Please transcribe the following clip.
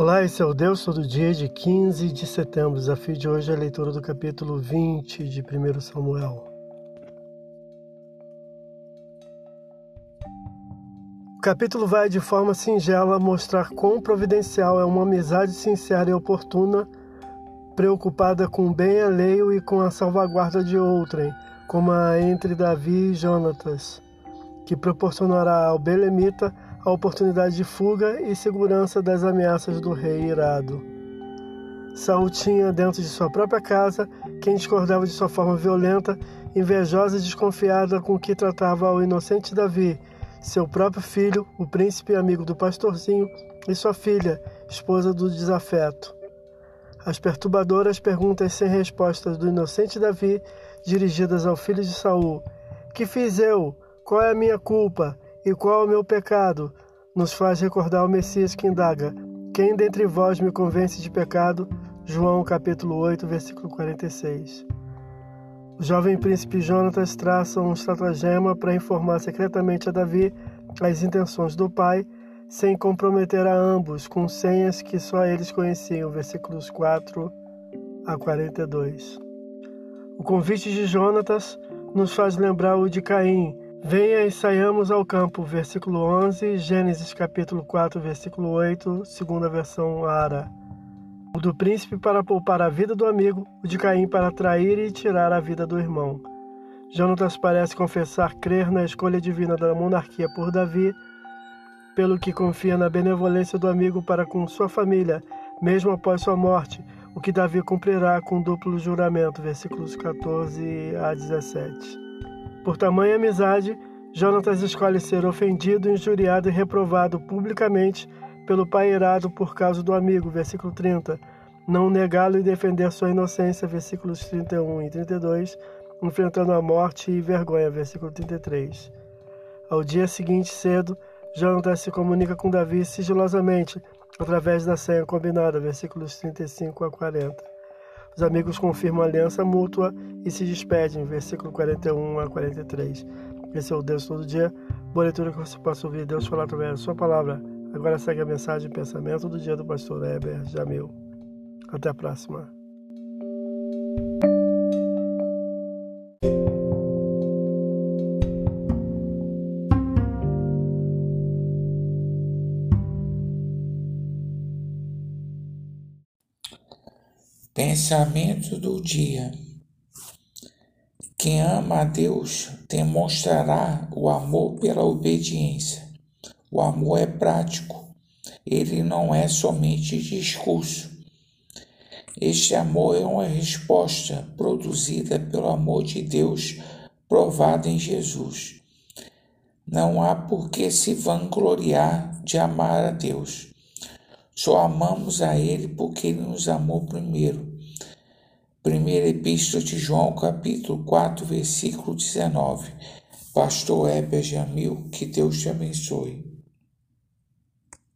Olá, esse é o Deus Todo Dia de 15 de setembro. O desafio de hoje é a leitura do capítulo 20 de 1 Samuel. O capítulo vai de forma singela mostrar quão providencial é uma amizade sincera e oportuna, preocupada com o bem alheio e com a salvaguarda de outrem, como a entre Davi e Jonatas, que proporcionará ao belemita a oportunidade de fuga e segurança das ameaças do rei irado. Saul tinha dentro de sua própria casa quem discordava de sua forma violenta, invejosa e desconfiada com que tratava o inocente Davi, seu próprio filho, o príncipe amigo do pastorzinho, e sua filha, esposa do desafeto. As perturbadoras perguntas sem respostas do inocente Davi, dirigidas ao filho de Saul: Que fiz eu? Qual é a minha culpa? E qual é o meu pecado? Nos faz recordar o Messias que indaga: Quem dentre vós me convence de pecado? João capítulo 8, versículo 46. O jovem príncipe Jonatas traça um estratagema para informar secretamente a Davi as intenções do pai, sem comprometer a ambos, com senhas que só eles conheciam, versículos 4 a 42. O convite de Jonatas nos faz lembrar o de Caim, Venha e saiamos ao campo, versículo 11, Gênesis capítulo 4, versículo 8, segunda versão Ara. O do príncipe para poupar a vida do amigo, o de Caim para trair e tirar a vida do irmão. Jonatas parece confessar crer na escolha divina da monarquia por Davi, pelo que confia na benevolência do amigo para com sua família, mesmo após sua morte, o que Davi cumprirá com duplo juramento, versículos 14 a 17. Por tamanha amizade, Jonatas escolhe ser ofendido, injuriado e reprovado publicamente pelo pai irado por causa do amigo, versículo 30, não negá-lo e defender sua inocência, versículos 31 e 32, enfrentando a morte e vergonha, versículo 33. Ao dia seguinte, cedo, Jonatas se comunica com Davi sigilosamente, através da senha combinada, versículos 35 a 40. Os amigos confirmam a aliança mútua e se despedem, versículo 41 a 43. Esse é o Deus todo dia. Boa leitura que você possa ouvir Deus falar através da sua palavra. Agora segue a mensagem e pensamento do dia do pastor Heber Jamil. Até a próxima. Pensamento do dia. Quem ama a Deus demonstrará o amor pela obediência. O amor é prático, ele não é somente discurso. Este amor é uma resposta produzida pelo amor de Deus provado em Jesus. Não há por que se vangloriar de amar a Deus. Só amamos a Ele porque Ele nos amou primeiro. Primeira Epístola de João, capítulo 4, versículo 19. Pastor Heber Jamil, que Deus te abençoe.